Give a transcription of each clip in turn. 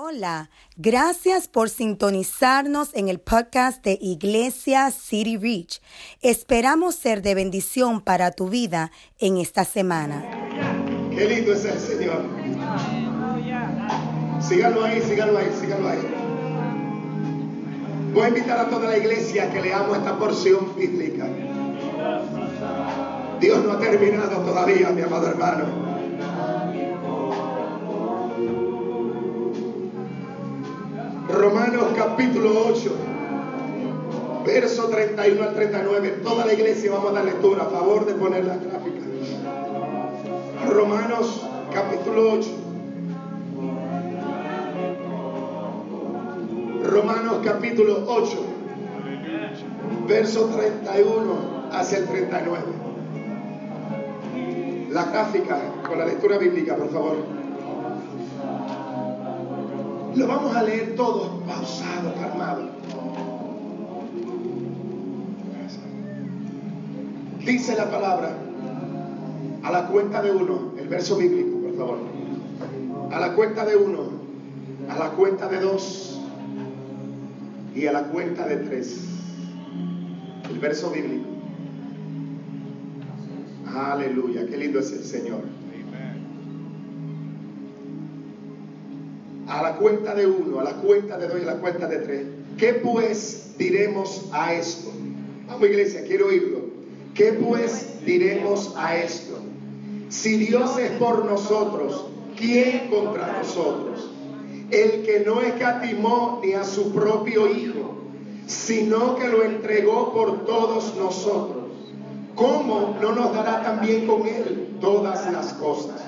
Hola, gracias por sintonizarnos en el podcast de Iglesia City Reach. Esperamos ser de bendición para tu vida en esta semana. Qué lindo es el Señor. Síganlo ahí, síganlo ahí, síganlo ahí. Voy a invitar a toda la iglesia a que leamos esta porción bíblica. Dios no ha terminado todavía, mi amado hermano. Romanos capítulo 8, verso 31 al 39. Toda la iglesia vamos a dar lectura. A favor de poner la gráfica. Romanos capítulo 8. Romanos capítulo 8, verso 31 hacia el 39. La gráfica con la lectura bíblica, por favor. Lo vamos a leer todo pausado, calmado. Dice la palabra a la cuenta de uno, el verso bíblico, por favor. A la cuenta de uno, a la cuenta de dos y a la cuenta de tres. El verso bíblico. Aleluya, qué lindo es el Señor. A la cuenta de uno, a la cuenta de dos y a la cuenta de tres. ¿Qué pues diremos a esto? Vamos iglesia, quiero oírlo. ¿Qué pues diremos a esto? Si Dios es por nosotros, ¿quién contra nosotros? El que no escatimó ni a su propio Hijo, sino que lo entregó por todos nosotros. ¿Cómo no nos dará también con Él todas las cosas?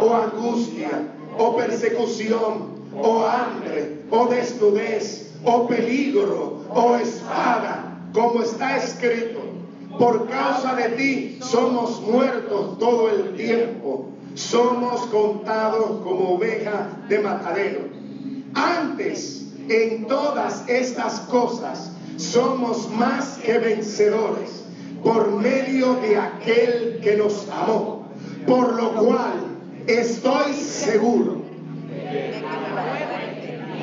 o angustia, o persecución, o hambre, o desnudez, o peligro, o espada, como está escrito. Por causa de ti somos muertos todo el tiempo, somos contados como oveja de matadero. Antes, en todas estas cosas, somos más que vencedores por medio de aquel que nos amó, por lo cual Estoy seguro. Ni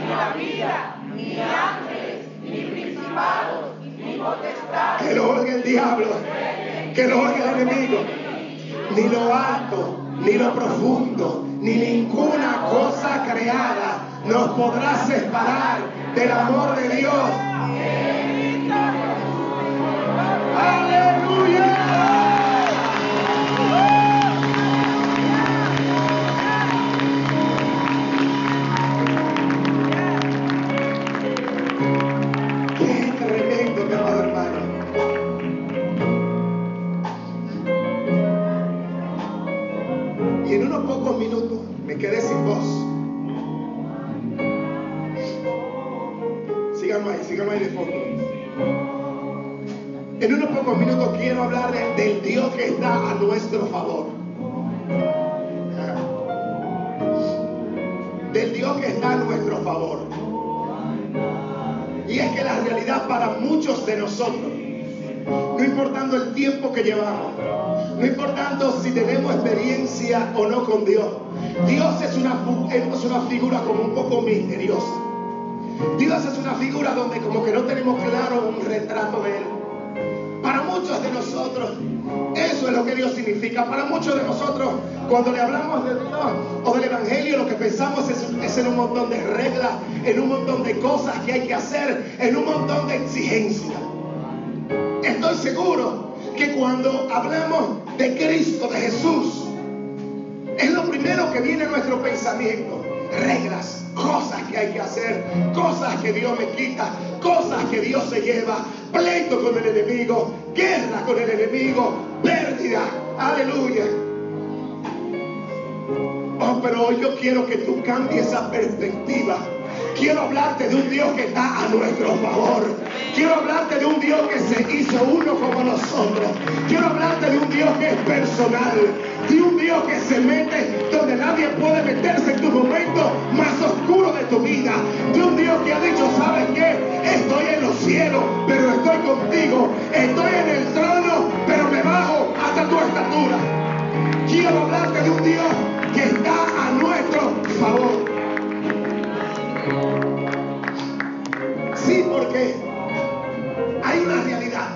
la vida, ni ángeles, ni principados, ni potestades. Que lo oiga el diablo, que lo oiga el enemigo. Ni lo alto, ni lo profundo, ni ninguna cosa creada nos podrá separar del amor de Dios. No importando el tiempo que llevamos, no importando si tenemos experiencia o no con Dios, Dios es una, es una figura como un poco misteriosa. Dios es una figura donde como que no tenemos claro un retrato de Él. Para muchos de nosotros, eso es lo que Dios significa. Para muchos de nosotros, cuando le hablamos de Dios o del Evangelio, lo que pensamos es, es en un montón de reglas, en un montón de cosas que hay que hacer, en un montón de exigencias. Estoy seguro que cuando hablamos de Cristo, de Jesús, es lo primero que viene a nuestro pensamiento. Reglas, cosas que hay que hacer, cosas que Dios me quita, cosas que Dios se lleva, pleito con el enemigo, guerra con el enemigo, pérdida. Aleluya. Oh, pero hoy yo quiero que tú cambies esa perspectiva Quiero hablarte de un Dios que está a nuestro favor. Quiero hablarte de un Dios que se hizo uno como nosotros. Quiero hablarte de un Dios que es personal. De un Dios que se mete donde nadie puede meterse en tu momento más oscuro de tu vida. De un Dios que ha dicho, ¿sabes qué? Estoy en los cielos, pero estoy contigo. Estoy en el trono, pero me bajo hasta tu estatura. Quiero hablarte de un Dios que está a nuestro favor. Sí, porque hay una realidad.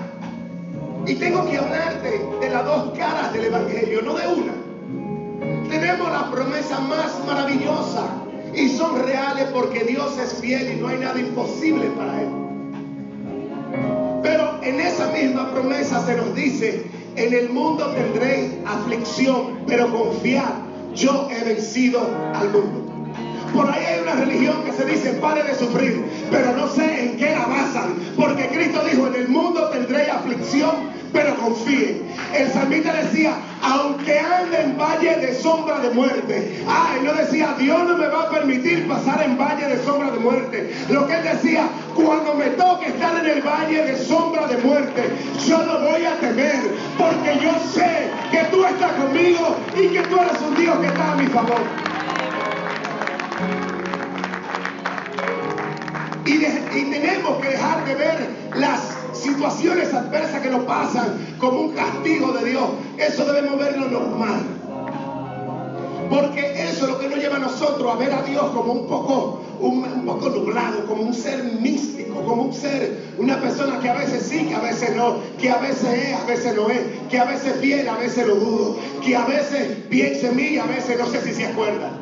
Y tengo que hablarte de las dos caras del Evangelio, no de una. Tenemos la promesa más maravillosa y son reales porque Dios es fiel y no hay nada imposible para Él. Pero en esa misma promesa se nos dice, en el mundo tendréis aflicción, pero confiad, yo he vencido al mundo. Por ahí hay una religión que se dice pare de sufrir, pero no sé en qué la basan, porque Cristo dijo, en el mundo tendréis aflicción, pero confíen. El salmista decía, aunque ande en valle de sombra de muerte. Ah, él no decía, Dios no me va a permitir pasar en valle de sombra de muerte. Lo que él decía, cuando me toque estar en el valle de sombra de muerte, yo no voy a temer, porque yo sé que tú estás conmigo y que tú eres un Dios que está a mi favor. Y, tenemos que dejar de ver las situaciones adversas que nos pasan como un castigo de Dios. Eso debemos verlo normal. Porque eso es lo que nos lleva a nosotros a ver a Dios como un poco, un, un poco nublado, como un ser místico, como un ser, una persona que a veces sí, que a veces no, que a veces es, a veces no es, que a veces fiel, a veces lo dudo, que a veces piensa en mí y a veces no sé si se acuerda.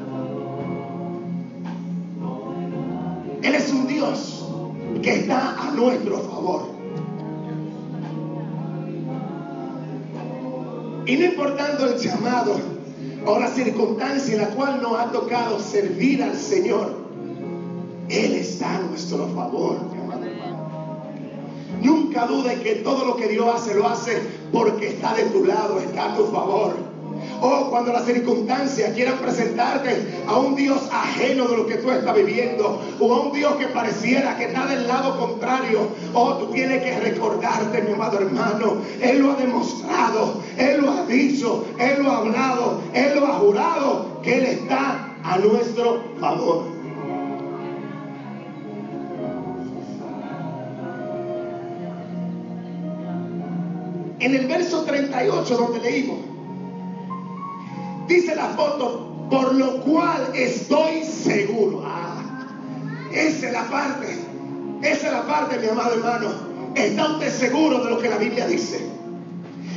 Él es un Dios que está a nuestro favor. Y no importando el llamado o la circunstancia en la cual nos ha tocado servir al Señor, Él está a nuestro favor. Nunca dude que todo lo que Dios hace lo hace porque está de tu lado, está a tu favor. O cuando las circunstancias quieran presentarte a un Dios ajeno de lo que tú estás viviendo, o a un Dios que pareciera que está del lado contrario, oh, tú tienes que recordarte, mi amado hermano, Él lo ha demostrado, Él lo ha dicho, Él lo ha hablado, Él lo ha jurado, que Él está a nuestro favor. En el verso 38 donde leímos, dice la foto, por lo cual estoy seguro. Ah, esa es la parte, esa es la parte, mi amado hermano. ¿Está usted seguro de lo que la Biblia dice?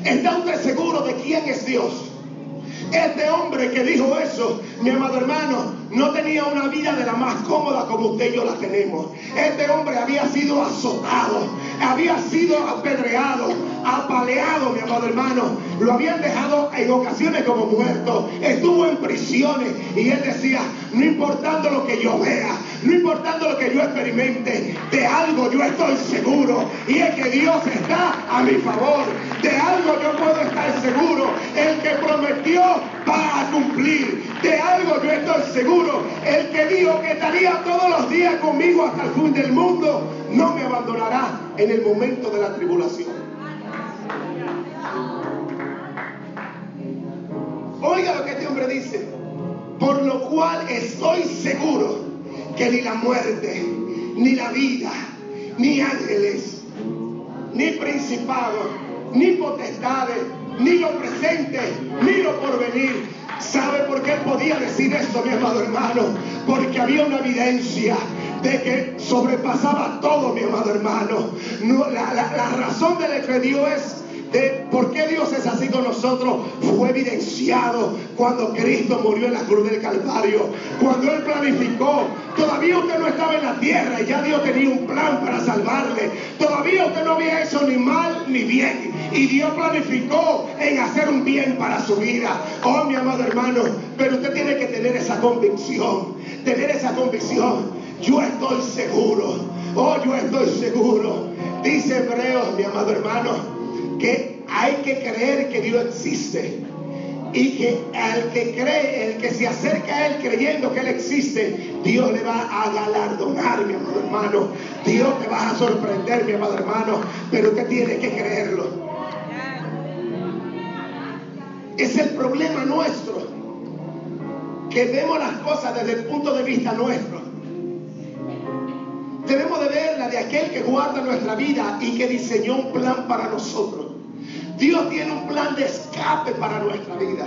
¿Está usted seguro de quién es Dios? Este hombre que dijo eso, mi amado hermano, no tenía una vida de la más cómoda como usted y yo la tenemos. Este hombre había sido azotado, había sido apedreado, apaleado, mi amado hermano. Lo habían dejado en ocasiones como muerto. Estuvo en prisiones y él decía, no importando lo que yo vea, no importando lo que yo experimente, de algo yo estoy seguro. Y es que Dios está a mi favor. De algo yo puedo estar seguro. El que prometió va a cumplir. De algo yo estoy seguro. El que dijo que estaría todos los días conmigo hasta el fin del mundo, no me abandonará en el momento de la tribulación. Oiga lo que este hombre dice. Por lo cual estoy seguro que ni la muerte, ni la vida, ni ángeles, ni principados, ni potestades, ni lo presente, ni lo porvenir. ¿Sabe por qué podía decir esto, mi amado hermano? Porque había una evidencia de que sobrepasaba todo, mi amado hermano. No, la, la- la razón de la que Dios es de por qué Dios es así con nosotros fue evidenciado cuando Cristo murió en la cruz del Calvario. Cuando Él planificó, todavía usted no estaba en la tierra y ya Dios tenía un plan para salvarle. Todavía usted no había hecho ni mal ni bien. Y Dios planificó en hacer un bien para su vida. Oh, mi amado hermano, pero usted tiene que tener esa convicción. Tener esa convicción. Yo estoy seguro. Oh, yo estoy seguro. Dice Hebreos, mi amado hermano, que hay que creer que Dios existe. y que al que cree, el que se acerca a Él creyendo que Él existe, Dios le va a galardonar, mi amado hermano. Dios te va a sorprender, mi amado hermano, pero usted tiene que creerlo. Es el problema nuestro, que vemos las cosas desde el punto de vista nuestro. Debemos de verla de aquel que guarda nuestra vida y que diseñó un plan para nosotros. Dios tiene un plan de escape para nuestra vida.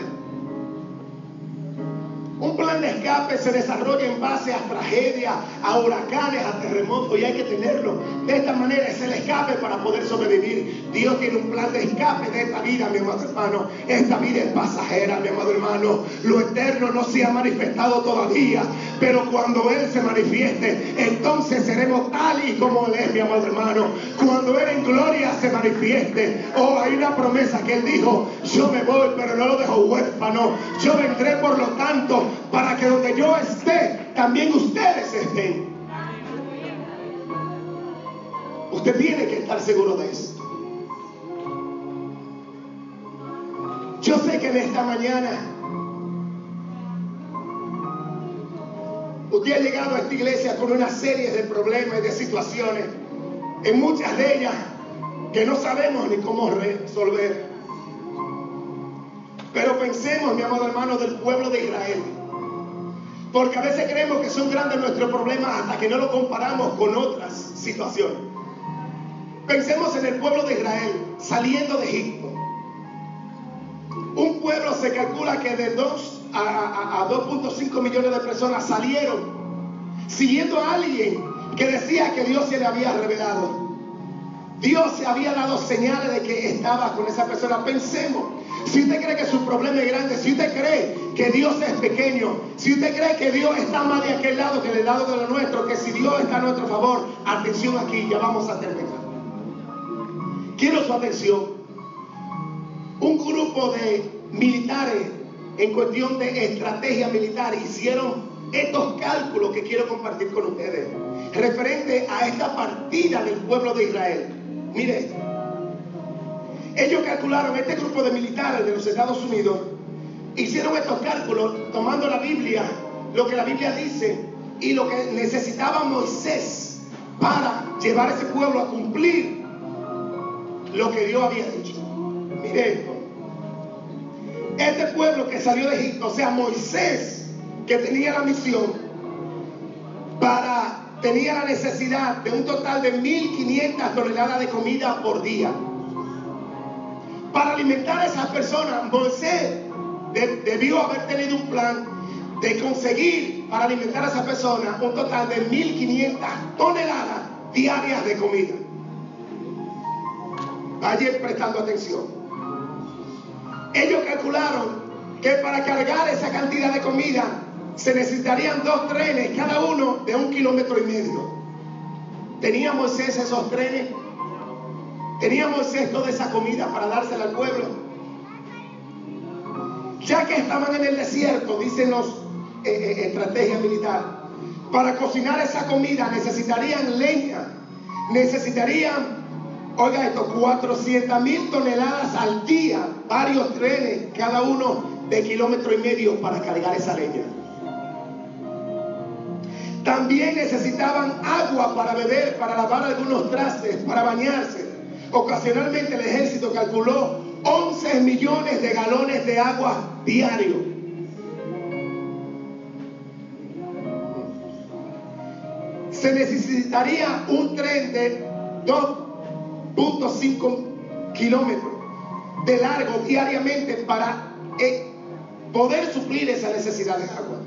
Un plan de escape se desarrolla en base a tragedias, a huracanes, a terremotos y hay que tenerlo. De esta manera es el escape para poder sobrevivir. Dios tiene un plan de escape de esta vida, mi amado hermano. Esta vida es pasajera, mi amado hermano. Lo eterno no se ha manifestado todavía, pero cuando Él se manifieste, entonces seremos tal y como Él es, mi amado hermano. Cuando Él en gloria se manifieste, oh, hay una promesa que Él dijo, yo me voy, pero no lo dejo huérfano. Yo vendré, por lo tanto, para que donde yo esté, también ustedes estén. Usted tiene que estar seguro de eso. Yo sé que en esta mañana usted ha llegado a esta iglesia con una serie de problemas y de situaciones, en muchas de ellas que no sabemos ni cómo resolver. Pero pensemos, mi amado hermano, del pueblo de Israel. Porque a veces creemos que son grandes nuestros problemas hasta que no lo comparamos con otras situaciones. Pensemos en el pueblo de Israel saliendo de Egipto. Un pueblo se calcula que de 2 a, a 2.5 millones de personas salieron siguiendo a alguien que decía que Dios se le había revelado. Dios se había dado señales de que estaba con esa persona. Pensemos, si usted cree que su problema es grande, si usted cree que Dios es pequeño, si usted cree que Dios está más de aquel lado que del lado de lo nuestro, que si Dios está a nuestro favor, atención aquí, ya vamos a terminar. Quiero su atención. Un grupo de militares en cuestión de estrategia militar hicieron estos cálculos que quiero compartir con ustedes referente a esta partida del pueblo de Israel. Mire esto. Ellos calcularon, este grupo de militares de los Estados Unidos, hicieron estos cálculos tomando la Biblia, lo que la Biblia dice y lo que necesitaba Moisés para llevar a ese pueblo a cumplir lo que Dios había dicho. Mire esto. Este pueblo que salió de Egipto, o sea, Moisés, que tenía la misión para, tenía la necesidad de un total de 1.500 toneladas de comida por día para alimentar a esas personas, Moisés debió haber tenido un plan de conseguir para alimentar a esas personas un total de 1.500 toneladas diarias de comida. Vayan prestando atención. Ellos calcularon que para cargar esa cantidad de comida se necesitarían dos trenes, cada uno de un kilómetro y medio. ¿Tenía Moisés esos trenes? Teníamos esto de esa comida para dársela al pueblo. Ya que estaban en el desierto, dicen los eh, eh, estrategias militares, para cocinar esa comida necesitarían leña, necesitarían, oiga esto, 400 mil toneladas al día, varios trenes, cada uno de kilómetro y medio para cargar esa leña. También necesitaban agua para beber, para lavar algunos trastes, para bañarse. Ocasionalmente el ejército calculó 11 millones de galones de agua diario. Se necesitaría un tren de 2.5 kilómetros de largo diariamente para eh, poder suplir esa necesidad de agua.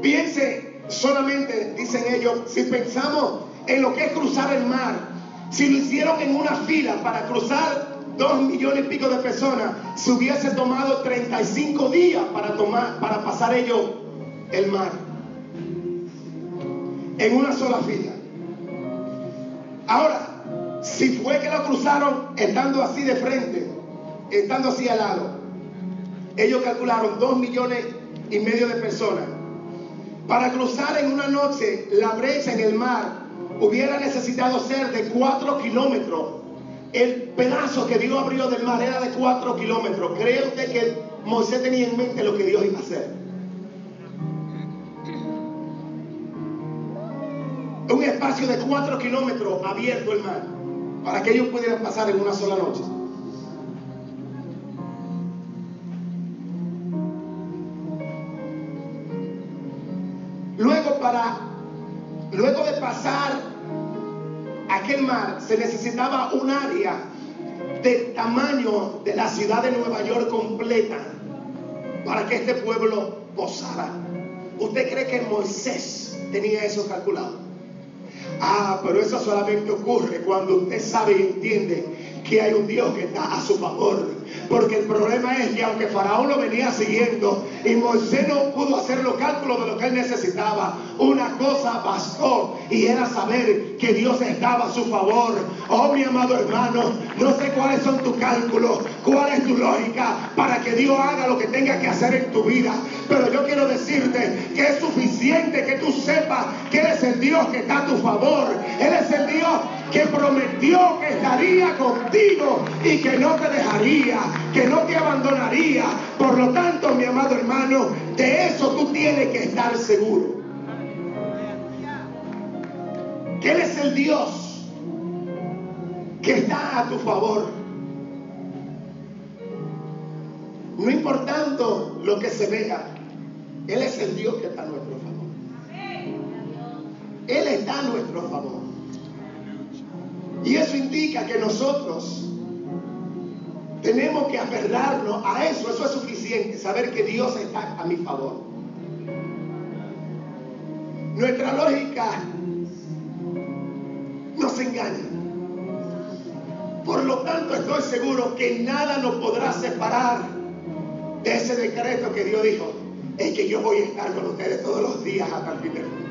Piense solamente, dicen ellos, si pensamos en lo que es cruzar el mar, si lo hicieron en una fila para cruzar dos millones y pico de personas, se hubiese tomado 35 días para, tomar, para pasar ellos el mar. En una sola fila. Ahora, si fue que lo cruzaron estando así de frente, estando así al lado, ellos calcularon dos millones y medio de personas. Para cruzar en una noche la brecha en el mar hubiera necesitado ser de 4 kilómetros el pedazo que Dios abrió del mar era de cuatro kilómetros, ¿cree usted que Moisés tenía en mente lo que Dios iba a hacer? Un espacio de cuatro kilómetros abierto el mar, para que ellos pudieran pasar en una sola noche. Luego para, luego de pasar aquel mar, se necesitaba un área del tamaño de la ciudad de Nueva York completa para que este pueblo posara. ¿Usted cree que Moisés tenía eso calculado? Ah, pero eso solamente ocurre cuando usted sabe y entiende que hay un Dios que está a su favor. Porque el problema es que aunque Faraón lo venía siguiendo y Moisés no pudo hacer los cálculos de lo que él necesitaba, una cosa bastó y era saber que Dios estaba a su favor. Oh, mi amado hermano, no sé cuáles son tus cálculos, cuál es tu lógica para que Dios haga lo que tenga que hacer en tu vida. Pero yo quiero decirte que es suficiente que tú sepas que Él es el Dios que está a tu favor. Él es el Dios que prometió que estaría contigo y que no te dejaría, que no te abandonaría. Por lo tanto, mi amado hermano, de eso tú tienes que estar seguro. Que Él es el Dios que está a tu favor. No importando lo que se vea, Él es el Dios que está a nuestro favor. Él está a nuestro favor. Y eso indica que nosotros tenemos que aferrarnos a eso. Eso es suficiente, saber que Dios está a mi favor. Nuestra lógica nos engaña. Por lo tanto, estoy seguro que nada nos podrá separar de ese decreto que Dios dijo. Es que yo voy a estar con ustedes todos los días hasta el fin del.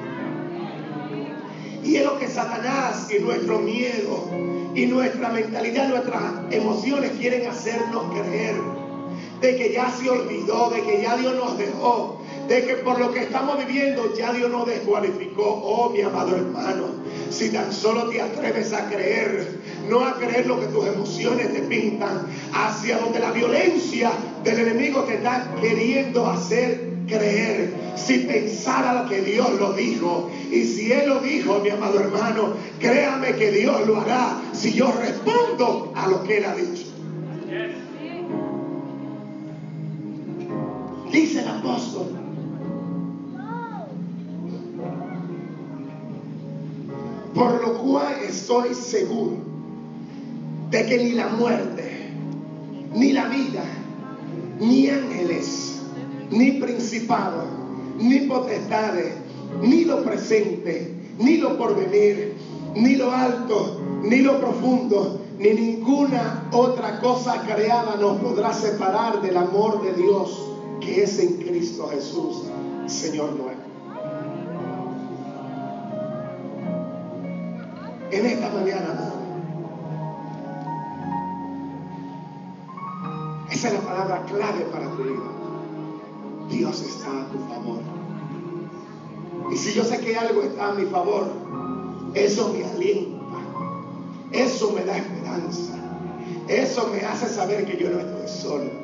Y es lo que Satanás y nuestro miedo y nuestra mentalidad, nuestras emociones quieren hacernos creer de que ya se olvidó, de que ya Dios nos dejó, de que por lo que estamos viviendo ya Dios nos descualificó. Oh, mi amado hermano, si tan solo te atreves a creer, no a creer lo que tus emociones te pintan, hacia donde la violencia del enemigo te está queriendo hacer creer si pensara que Dios lo dijo. Y si Él lo dijo, mi amado hermano, créame que Dios lo hará si yo respondo a lo que Él ha dicho. Dice el apóstol. Por lo cual estoy seguro de que ni la muerte, ni la vida, ni ángeles, ni principados, ni potestades, ni lo presente, ni lo porvenir, ni lo alto, ni lo profundo, ni ninguna otra cosa creada nos podrá separar del amor de Dios que es en Cristo Jesús, Señor nuestro. En esta mañana, esa es la palabra clave para tu vida. Dios está a tu favor. Y si yo sé que algo está a mi favor, eso me alienta, eso me da esperanza, eso me hace saber que yo no estoy solo.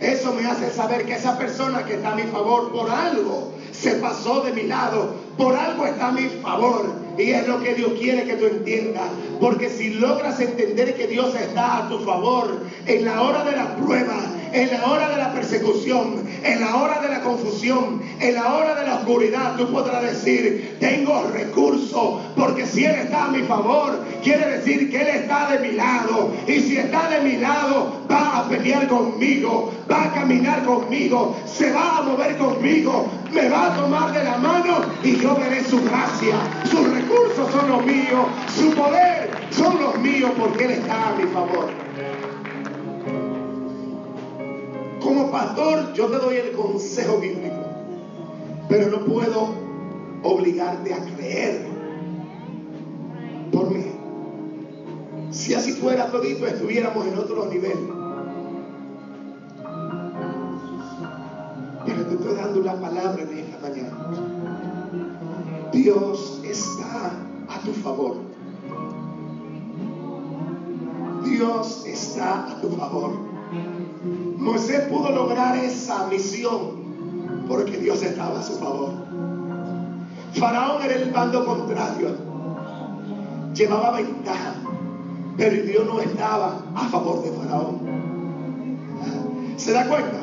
Eso me hace saber que esa persona que está a mi favor por algo se pasó de mi lado, por algo está a mi favor. Y es lo que Dios quiere que tú entiendas. Porque si logras entender que Dios está a tu favor en la hora de la prueba, en la hora de la persecución, en la hora de la confusión, en la hora de la oscuridad, tú podrás decir, tengo recursos, porque si Él está a mi favor, quiere decir que Él está de mi lado. Y si está de mi lado, va a pelear conmigo, va a caminar conmigo, se va a mover conmigo, me va a tomar de la mano y yo veré su gracia. Sus recursos son los míos, su poder son los míos porque Él está a mi favor. Como pastor, yo te doy el consejo bíblico, pero no puedo obligarte a creer por mí. Si así fuera todito, estuviéramos en otro nivel. Pero te estoy dando una palabra en esta mañana. Dios está a tu favor. Dios está a tu favor. Moisés pudo lograr esa misión porque Dios estaba a su favor. Faraón era el bando contrario. Llevaba ventaja, pero Dios no estaba a favor de Faraón. ¿Se da cuenta?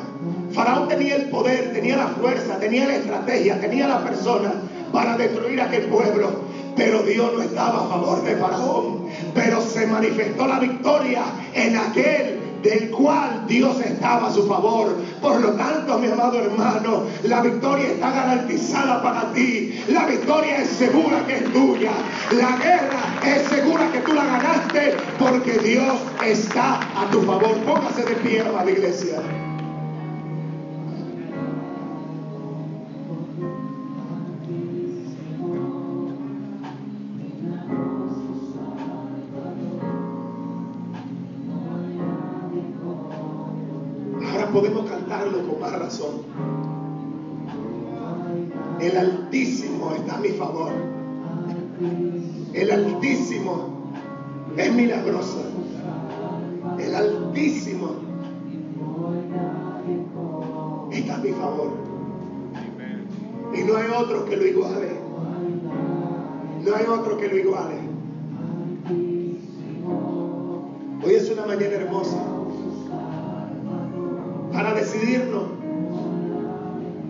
Faraón tenía el poder, tenía la fuerza, tenía la estrategia, tenía la persona para destruir aquel pueblo. Pero Dios no estaba a favor de Faraón. Pero se manifestó la victoria en aquel del cual Dios estaba a su favor. Por lo tanto, mi amado hermano, la victoria está garantizada para ti. La victoria es segura que es tuya. La guerra es segura que tú la ganaste porque Dios está a tu favor. Póngase de pie, amada iglesia. El Altísimo es milagroso. El Altísimo está a mi favor. Y no hay otro que lo iguale. No hay otro que lo iguale. Hoy es una mañana hermosa para decidirnos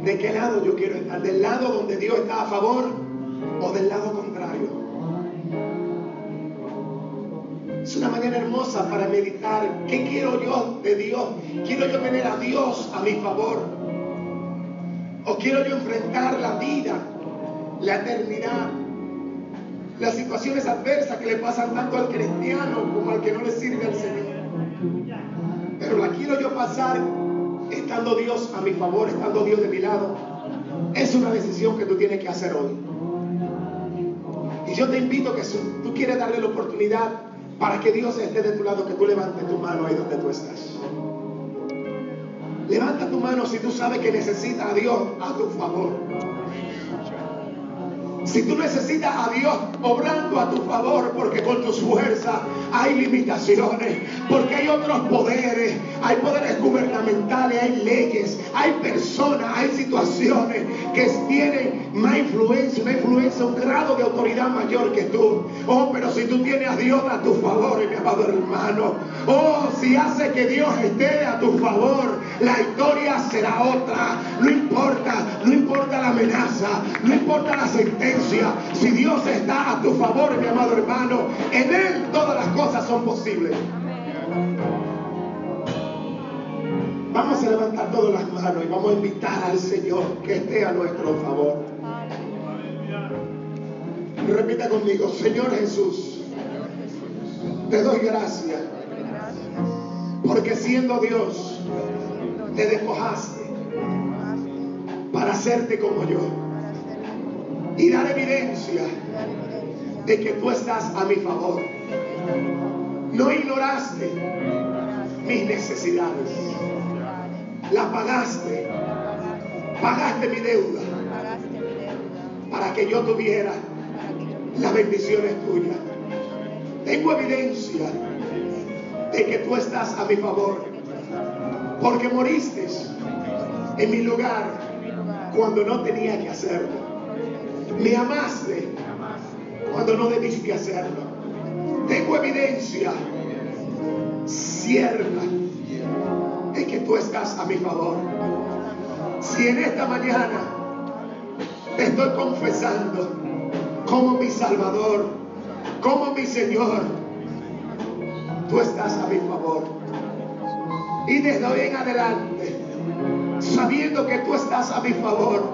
de qué lado yo quiero estar, del lado donde Dios está a favor o del lado contrario. Es una mañana hermosa para meditar. ¿Qué quiero yo de Dios? ¿Quiero yo tener a Dios a mi favor? ¿O quiero yo enfrentar la vida, la eternidad, las situaciones adversas que le pasan tanto al cristiano como al que no le sirve al Señor? Pero la quiero yo pasar estando Dios a mi favor, estando Dios de mi lado, es una decisión que tú tienes que hacer hoy. Yo te invito que tú quieres darle la oportunidad para que Dios esté de tu lado, que tú levantes tu mano ahí donde tú estás. Levanta tu mano si tú sabes que necesitas a Dios a tu favor. Si tú necesitas a Dios obrando a tu favor, porque con tus fuerzas hay limitaciones, porque hay otros poderes, hay poderes gubernamentales, hay leyes, hay personas, hay situaciones que tienen más influencia, una influencia, un grado de autoridad mayor que tú. Oh, pero si tú tienes a Dios a tu favor, mi amado hermano, oh, si hace que Dios esté a tu favor, la historia será otra. No importa, no importa la amenaza, no importa la sentencia si Dios está a tu favor, mi amado hermano, en Él todas las cosas son posibles. Vamos a levantar todas las manos y vamos a invitar al Señor que esté a nuestro favor. Repita conmigo, Señor Jesús, te doy gracias porque siendo Dios te despojaste para hacerte como yo y dar evidencia de que tú estás a mi favor. No ignoraste mis necesidades. La pagaste. Pagaste mi deuda para que yo tuviera las bendiciones tuyas. Tengo evidencia de que tú estás a mi favor. Porque moriste en mi lugar cuando no tenía que hacerlo. Me amaste cuando no debiste hacerlo. Tengo evidencia cierta de que tú estás a mi favor. Si en esta mañana te estoy confesando como mi Salvador, como mi Señor, tú estás a mi favor. Y desde hoy en adelante, sabiendo que tú estás a mi favor,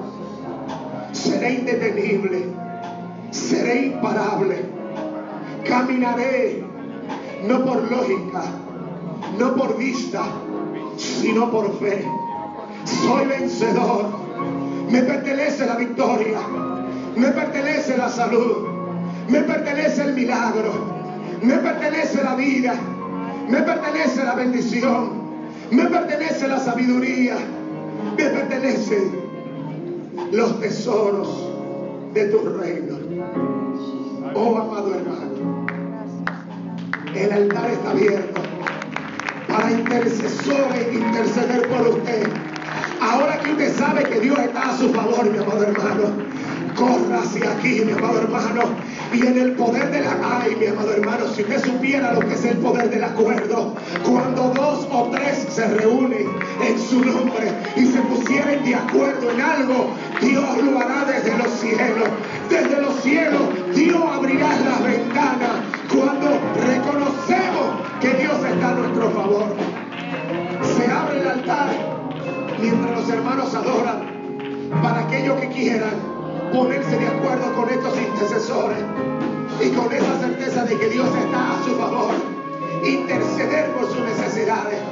seré indetenible, seré imparable, caminaré no por lógica, no por vista, sino por fe. Soy vencedor, me pertenece la victoria, me pertenece la salud, me pertenece el milagro, me pertenece la vida, me pertenece la bendición, me pertenece la sabiduría, me pertenece los tesoros de tu reino. Oh amado hermano, el altar está abierto. intercesores interceder por usted. Ahora que usted sabe que Dios está a su favor, mi amado hermano, corra hacia aquí, mi amado hermano. Y en el poder de la... Ay, mi amado hermano, si usted supiera lo que es el poder del acuerdo, cuando dos o tres se reúnen en su nombre y se pusieren de acuerdo en algo, Dios lo hará desde los cielos. Desde los cielos, Dios abrirá las ventanas cuando reconocemos que Dios está a nuestro favor. Se abre el altar mientras los hermanos adoran para aquellos que quieran ponerse de acuerdo con estos intercesores y con esa certeza de que Dios está a su favor, interceder por sus necesidades.